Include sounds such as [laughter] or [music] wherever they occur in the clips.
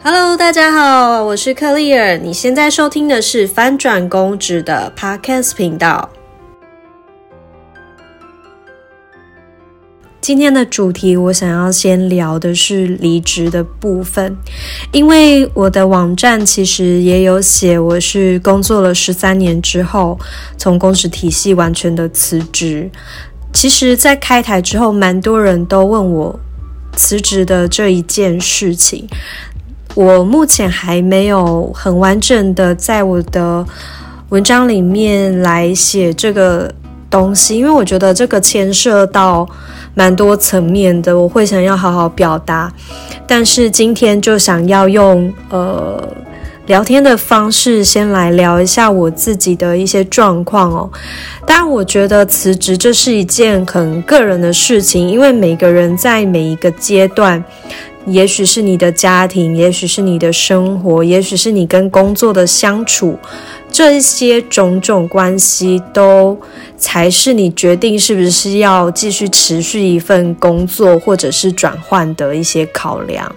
Hello，大家好，我是克丽尔。你现在收听的是翻转公职的 Podcast 频道。今天的主题，我想要先聊的是离职的部分，因为我的网站其实也有写，我是工作了十三年之后，从公职体系完全的辞职。其实，在开台之后，蛮多人都问我辞职的这一件事情。我目前还没有很完整的在我的文章里面来写这个东西，因为我觉得这个牵涉到蛮多层面的，我会想要好好表达。但是今天就想要用呃聊天的方式，先来聊一下我自己的一些状况哦。当然，我觉得辞职这是一件很个人的事情，因为每个人在每一个阶段。也许是你的家庭，也许是你的生活，也许是你跟工作的相处，这些种种关系都才是你决定是不是要继续持续一份工作，或者是转换的一些考量。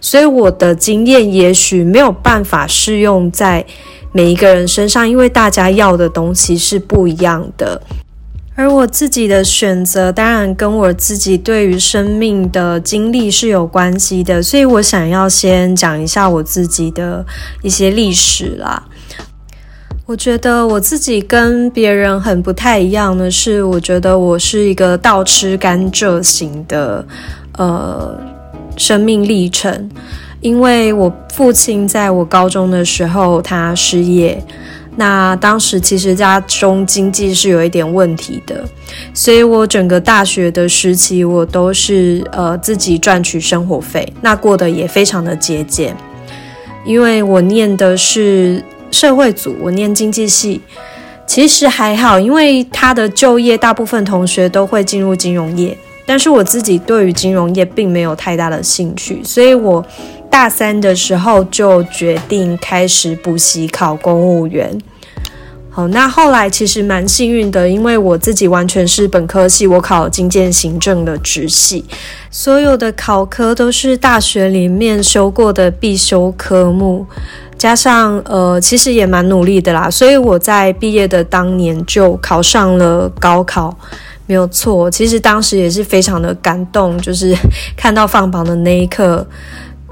所以我的经验也许没有办法适用在每一个人身上，因为大家要的东西是不一样的。而我自己的选择，当然跟我自己对于生命的经历是有关系的，所以我想要先讲一下我自己的一些历史啦。我觉得我自己跟别人很不太一样的是，我觉得我是一个倒吃甘蔗型的呃生命历程，因为我父亲在我高中的时候他失业。那当时其实家中经济是有一点问题的，所以我整个大学的时期我都是呃自己赚取生活费，那过得也非常的节俭。因为我念的是社会组，我念经济系，其实还好，因为他的就业大部分同学都会进入金融业，但是我自己对于金融业并没有太大的兴趣，所以我。大三的时候就决定开始补习考公务员。好，那后来其实蛮幸运的，因为我自己完全是本科系，我考经建行政的直系，所有的考科都是大学里面修过的必修科目，加上呃，其实也蛮努力的啦，所以我在毕业的当年就考上了高考，没有错。其实当时也是非常的感动，就是 [laughs] 看到放榜的那一刻。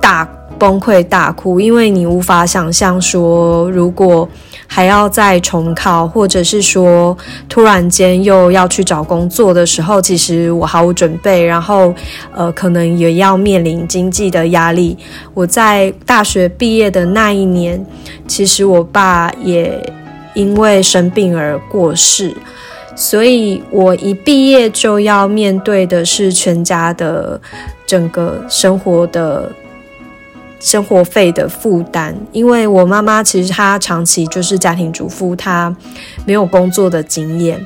大崩溃大哭，因为你无法想象说，如果还要再重考，或者是说突然间又要去找工作的时候，其实我毫无准备，然后呃，可能也要面临经济的压力。我在大学毕业的那一年，其实我爸也因为生病而过世，所以我一毕业就要面对的是全家的整个生活的。生活费的负担，因为我妈妈其实她长期就是家庭主妇，她没有工作的经验。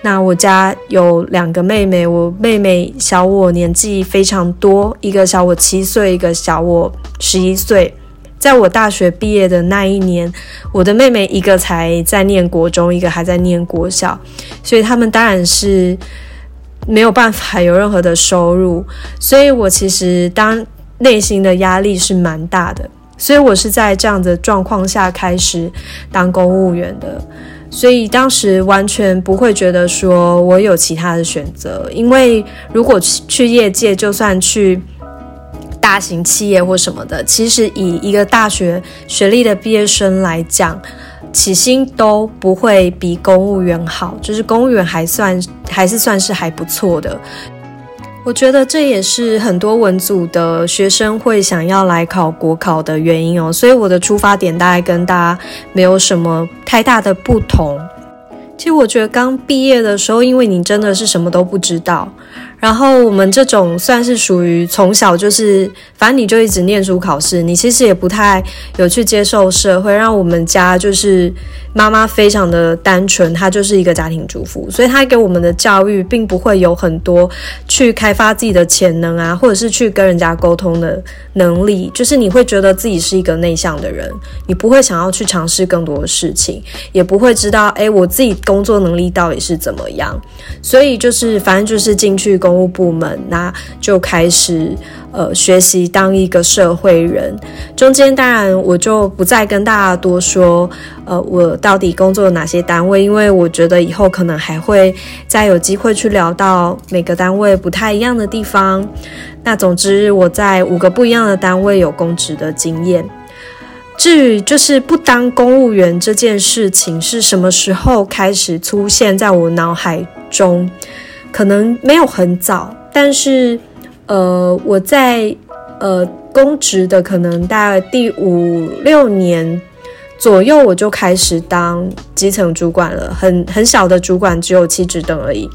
那我家有两个妹妹，我妹妹小我年纪非常多，一个小我七岁，一个小我十一岁。在我大学毕业的那一年，我的妹妹一个才在念国中，一个还在念国小，所以他们当然是没有办法有任何的收入。所以我其实当。内心的压力是蛮大的，所以我是在这样的状况下开始当公务员的，所以当时完全不会觉得说我有其他的选择，因为如果去去业界，就算去大型企业或什么的，其实以一个大学学历的毕业生来讲，起薪都不会比公务员好，就是公务员还算还是算是还不错的。我觉得这也是很多文组的学生会想要来考国考的原因哦，所以我的出发点大概跟大家没有什么太大的不同。其实我觉得刚毕业的时候，因为你真的是什么都不知道。然后我们这种算是属于从小就是，反正你就一直念书考试，你其实也不太有去接受社会。让我们家就是妈妈非常的单纯，她就是一个家庭主妇，所以她给我们的教育并不会有很多去开发自己的潜能啊，或者是去跟人家沟通的能力。就是你会觉得自己是一个内向的人，你不会想要去尝试更多的事情，也不会知道哎，我自己工作能力到底是怎么样。所以就是反正就是进去工。公务部门，那就开始呃学习当一个社会人。中间当然我就不再跟大家多说，呃，我到底工作哪些单位，因为我觉得以后可能还会再有机会去聊到每个单位不太一样的地方。那总之我在五个不一样的单位有公职的经验。至于就是不当公务员这件事情是什么时候开始出现在我脑海中，可能没有很早，但是呃，我在呃公职的可能大概第五六年左右，我就开始当基层主管了，很很小的主管，只有七职等而已。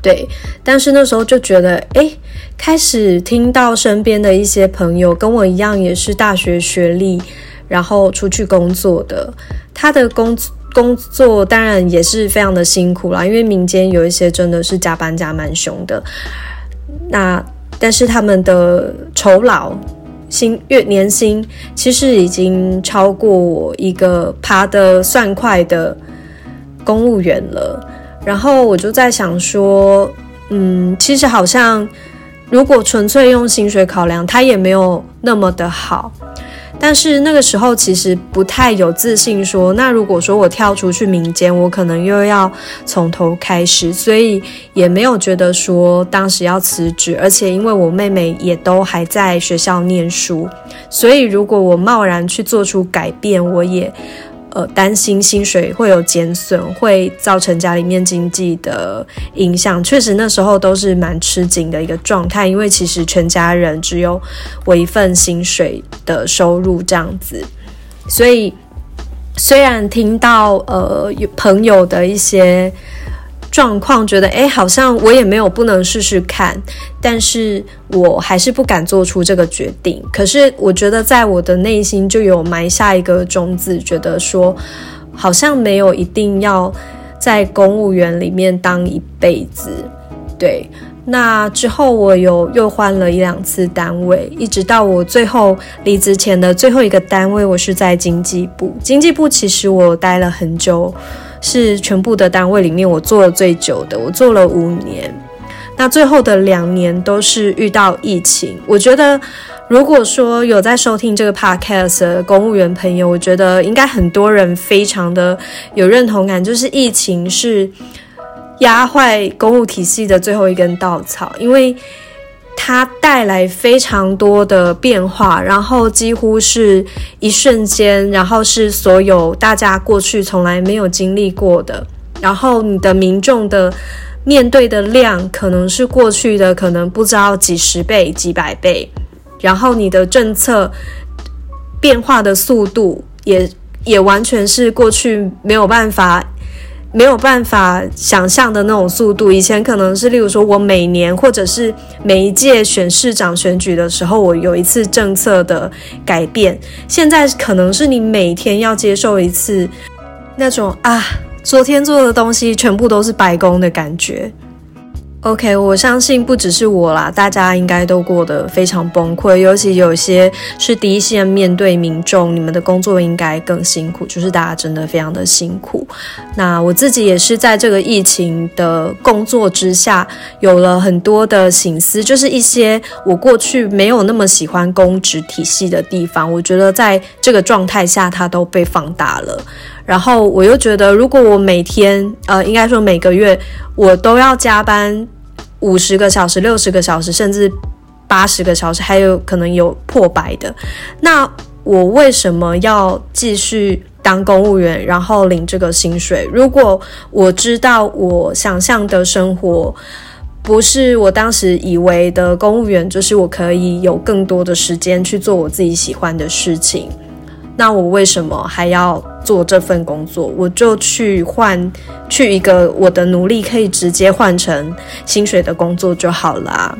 对，但是那时候就觉得，哎，开始听到身边的一些朋友跟我一样，也是大学学历，然后出去工作的，他的工作工作当然也是非常的辛苦啦，因为民间有一些真的是加班加蛮凶的。那但是他们的酬劳薪月年薪其实已经超过我一个爬得算快的公务员了。然后我就在想说，嗯，其实好像如果纯粹用薪水考量，它也没有那么的好。但是那个时候其实不太有自信，说那如果说我跳出去民间，我可能又要从头开始，所以也没有觉得说当时要辞职。而且因为我妹妹也都还在学校念书，所以如果我贸然去做出改变，我也。呃，担心薪水会有减损，会造成家里面经济的影响。确实那时候都是蛮吃紧的一个状态，因为其实全家人只有我一份薪水的收入这样子，所以虽然听到呃有朋友的一些。状况觉得哎，好像我也没有不能试试看，但是我还是不敢做出这个决定。可是我觉得在我的内心就有埋下一个种子，觉得说好像没有一定要在公务员里面当一辈子。对，那之后我有又换了一两次单位，一直到我最后离职前的最后一个单位，我是在经济部。经济部其实我待了很久。是全部的单位里面我做了最久的，我做了五年。那最后的两年都是遇到疫情。我觉得，如果说有在收听这个 podcast 的公务员朋友，我觉得应该很多人非常的有认同感，就是疫情是压坏公务体系的最后一根稻草，因为。它带来非常多的变化，然后几乎是一瞬间，然后是所有大家过去从来没有经历过的，然后你的民众的面对的量可能是过去的可能不知道几十倍、几百倍，然后你的政策变化的速度也也完全是过去没有办法。没有办法想象的那种速度。以前可能是，例如说，我每年或者是每一届选市长选举的时候，我有一次政策的改变。现在可能是你每天要接受一次那种啊，昨天做的东西全部都是白宫的感觉。OK，我相信不只是我啦，大家应该都过得非常崩溃，尤其有些是第一线面对民众，你们的工作应该更辛苦，就是大家真的非常的辛苦。那我自己也是在这个疫情的工作之下，有了很多的心思，就是一些我过去没有那么喜欢公职体系的地方，我觉得在这个状态下，它都被放大了。然后我又觉得，如果我每天，呃，应该说每个月，我都要加班五十个小时、六十个小时，甚至八十个小时，还有可能有破百的，那我为什么要继续当公务员，然后领这个薪水？如果我知道我想象的生活不是我当时以为的公务员，就是我可以有更多的时间去做我自己喜欢的事情。那我为什么还要做这份工作？我就去换去一个我的努力可以直接换成薪水的工作就好了。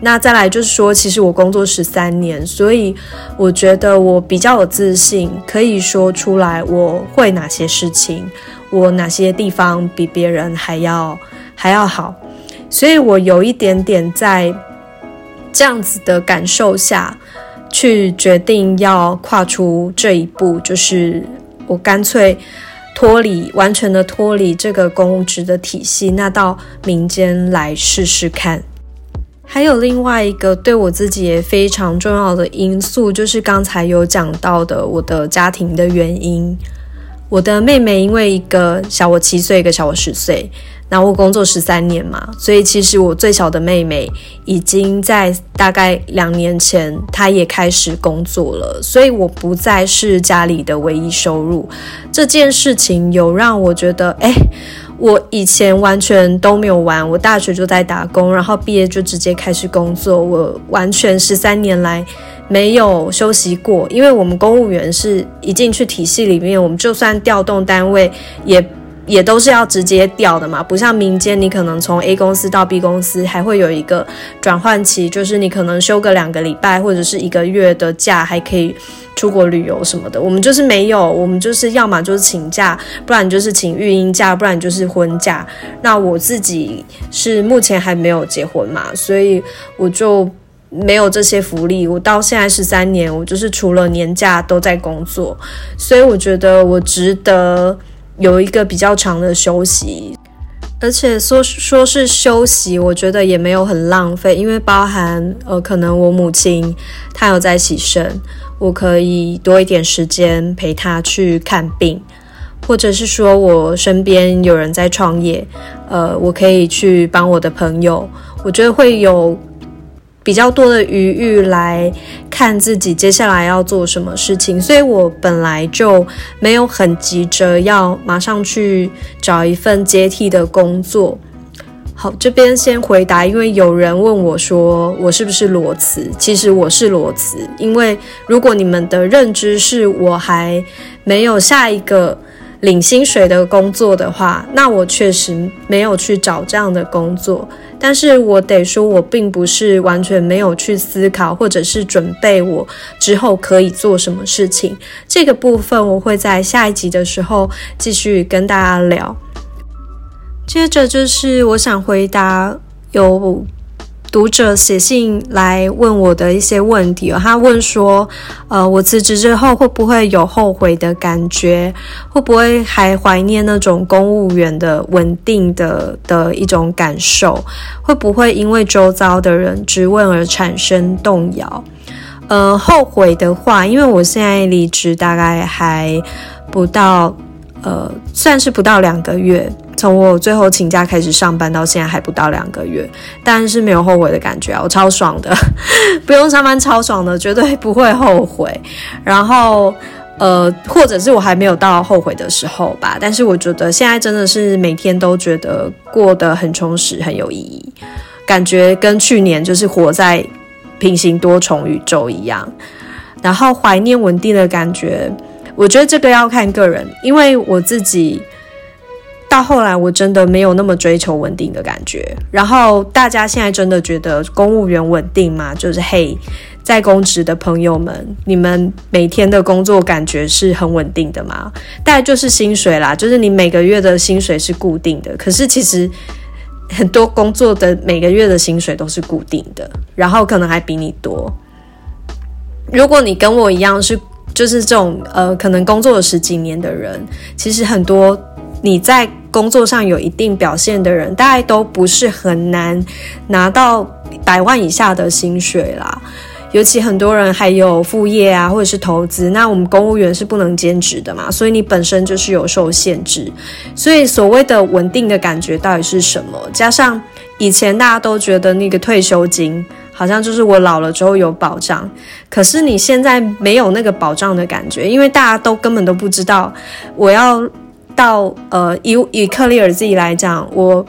那再来就是说，其实我工作十三年，所以我觉得我比较有自信，可以说出来我会哪些事情，我哪些地方比别人还要还要好。所以我有一点点在这样子的感受下。去决定要跨出这一步，就是我干脆脱离完全的脱离这个公职的体系，那到民间来试试看。还有另外一个对我自己也非常重要的因素，就是刚才有讲到的我的家庭的原因。我的妹妹因为一个小我七岁，一个小我十岁，然后我工作十三年嘛，所以其实我最小的妹妹已经在大概两年前，她也开始工作了，所以我不再是家里的唯一收入。这件事情有让我觉得，哎，我以前完全都没有玩，我大学就在打工，然后毕业就直接开始工作，我完全十三年来。没有休息过，因为我们公务员是一进去体系里面，我们就算调动单位，也也都是要直接调的嘛，不像民间，你可能从 A 公司到 B 公司还会有一个转换期，就是你可能休个两个礼拜或者是一个月的假，还可以出国旅游什么的。我们就是没有，我们就是要么就是请假，不然就是请育婴假，不然就是婚假。那我自己是目前还没有结婚嘛，所以我就。没有这些福利，我到现在十三年，我就是除了年假都在工作，所以我觉得我值得有一个比较长的休息，而且说说是休息，我觉得也没有很浪费，因为包含呃，可能我母亲她有在洗肾，我可以多一点时间陪她去看病，或者是说我身边有人在创业，呃，我可以去帮我的朋友，我觉得会有。比较多的余裕来看自己接下来要做什么事情，所以我本来就没有很急着要马上去找一份接替的工作。好，这边先回答，因为有人问我说我是不是裸辞？其实我是裸辞，因为如果你们的认知是我还没有下一个。领薪水的工作的话，那我确实没有去找这样的工作。但是我得说，我并不是完全没有去思考，或者是准备我之后可以做什么事情。这个部分我会在下一集的时候继续跟大家聊。接着就是我想回答有。读者写信来问我的一些问题，他问说：“呃，我辞职之后会不会有后悔的感觉？会不会还怀念那种公务员的稳定的的一种感受？会不会因为周遭的人质问而产生动摇？呃，后悔的话，因为我现在离职大概还不到，呃，算是不到两个月。”从我最后请假开始上班到现在还不到两个月，但是没有后悔的感觉啊，我超爽的，[laughs] 不用上班超爽的，绝对不会后悔。然后，呃，或者是我还没有到后悔的时候吧，但是我觉得现在真的是每天都觉得过得很充实，很有意义，感觉跟去年就是活在平行多重宇宙一样。然后怀念稳定的感觉，我觉得这个要看个人，因为我自己。到后来，我真的没有那么追求稳定的感觉。然后大家现在真的觉得公务员稳定吗？就是嘿，在公职的朋友们，你们每天的工作感觉是很稳定的吗？大概就是薪水啦，就是你每个月的薪水是固定的。可是其实很多工作的每个月的薪水都是固定的，然后可能还比你多。如果你跟我一样是就是这种呃，可能工作了十几年的人，其实很多你在。工作上有一定表现的人，大概都不是很难拿到百万以下的薪水啦。尤其很多人还有副业啊，或者是投资。那我们公务员是不能兼职的嘛，所以你本身就是有受限制。所以所谓的稳定的感觉到底是什么？加上以前大家都觉得那个退休金好像就是我老了之后有保障，可是你现在没有那个保障的感觉，因为大家都根本都不知道我要。到呃，以以克利尔自己来讲，我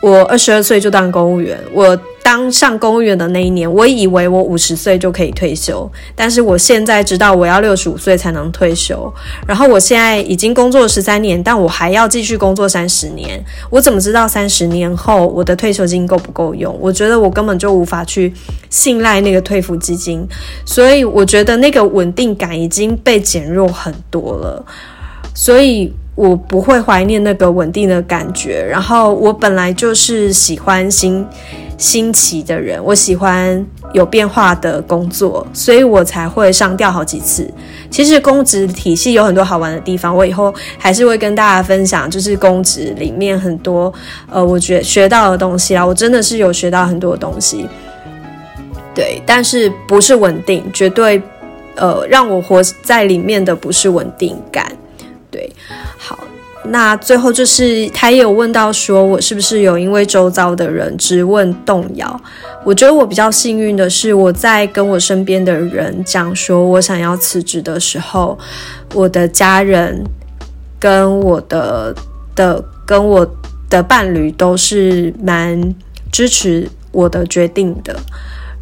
我二十二岁就当公务员，我当上公务员的那一年，我以为我五十岁就可以退休，但是我现在知道我要六十五岁才能退休。然后我现在已经工作十三年，但我还要继续工作三十年。我怎么知道三十年后我的退休金够不够用？我觉得我根本就无法去信赖那个退服基金，所以我觉得那个稳定感已经被减弱很多了，所以。我不会怀念那个稳定的感觉，然后我本来就是喜欢新新奇的人，我喜欢有变化的工作，所以我才会上吊好几次。其实公职体系有很多好玩的地方，我以后还是会跟大家分享，就是公职里面很多呃，我觉学到的东西啊，我真的是有学到很多东西。对，但是不是稳定，绝对呃，让我活在里面的不是稳定感。对，好。那最后就是他也有问到说，我是不是有因为周遭的人质问动摇？我觉得我比较幸运的是，我在跟我身边的人讲说我想要辞职的时候，我的家人跟我的的跟我的伴侣都是蛮支持我的决定的。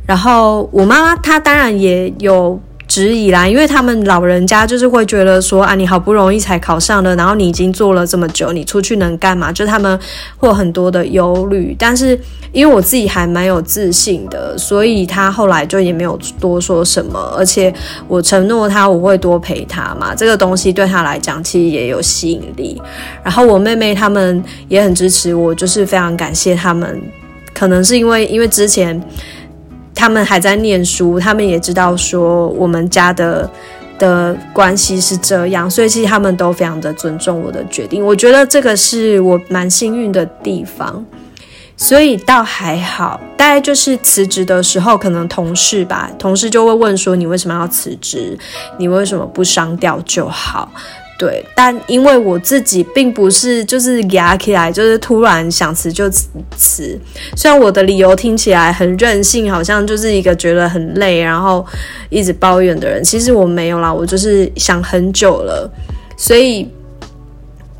然后我妈妈她当然也有。质疑啦，因为他们老人家就是会觉得说啊，你好不容易才考上了，然后你已经做了这么久，你出去能干嘛？就他们会很多的忧虑。但是因为我自己还蛮有自信的，所以他后来就也没有多说什么。而且我承诺他我会多陪他嘛，这个东西对他来讲其实也有吸引力。然后我妹妹他们也很支持我，就是非常感谢他们。可能是因为因为之前。他们还在念书，他们也知道说我们家的的关系是这样，所以其实他们都非常的尊重我的决定。我觉得这个是我蛮幸运的地方，所以倒还好。大概就是辞职的时候，可能同事吧，同事就会问说你为什么要辞职？你为什么不商掉就好？对，但因为我自己并不是就是压起来，就是突然想辞就辞。虽然我的理由听起来很任性，好像就是一个觉得很累，然后一直抱怨的人。其实我没有啦，我就是想很久了，所以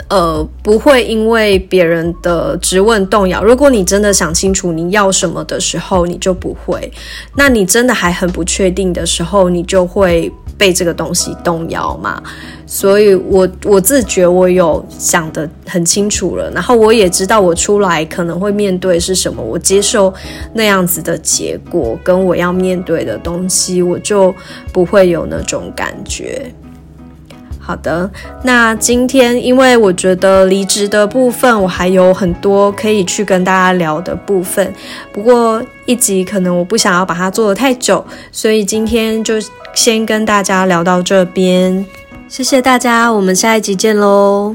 呃不会因为别人的质问动摇。如果你真的想清楚你要什么的时候，你就不会；那你真的还很不确定的时候，你就会。被这个东西动摇嘛，所以我我自觉我有想得很清楚了，然后我也知道我出来可能会面对是什么，我接受那样子的结果，跟我要面对的东西，我就不会有那种感觉。好的，那今天因为我觉得离职的部分，我还有很多可以去跟大家聊的部分，不过一集可能我不想要把它做的太久，所以今天就。先跟大家聊到这边，谢谢大家，我们下一集见喽。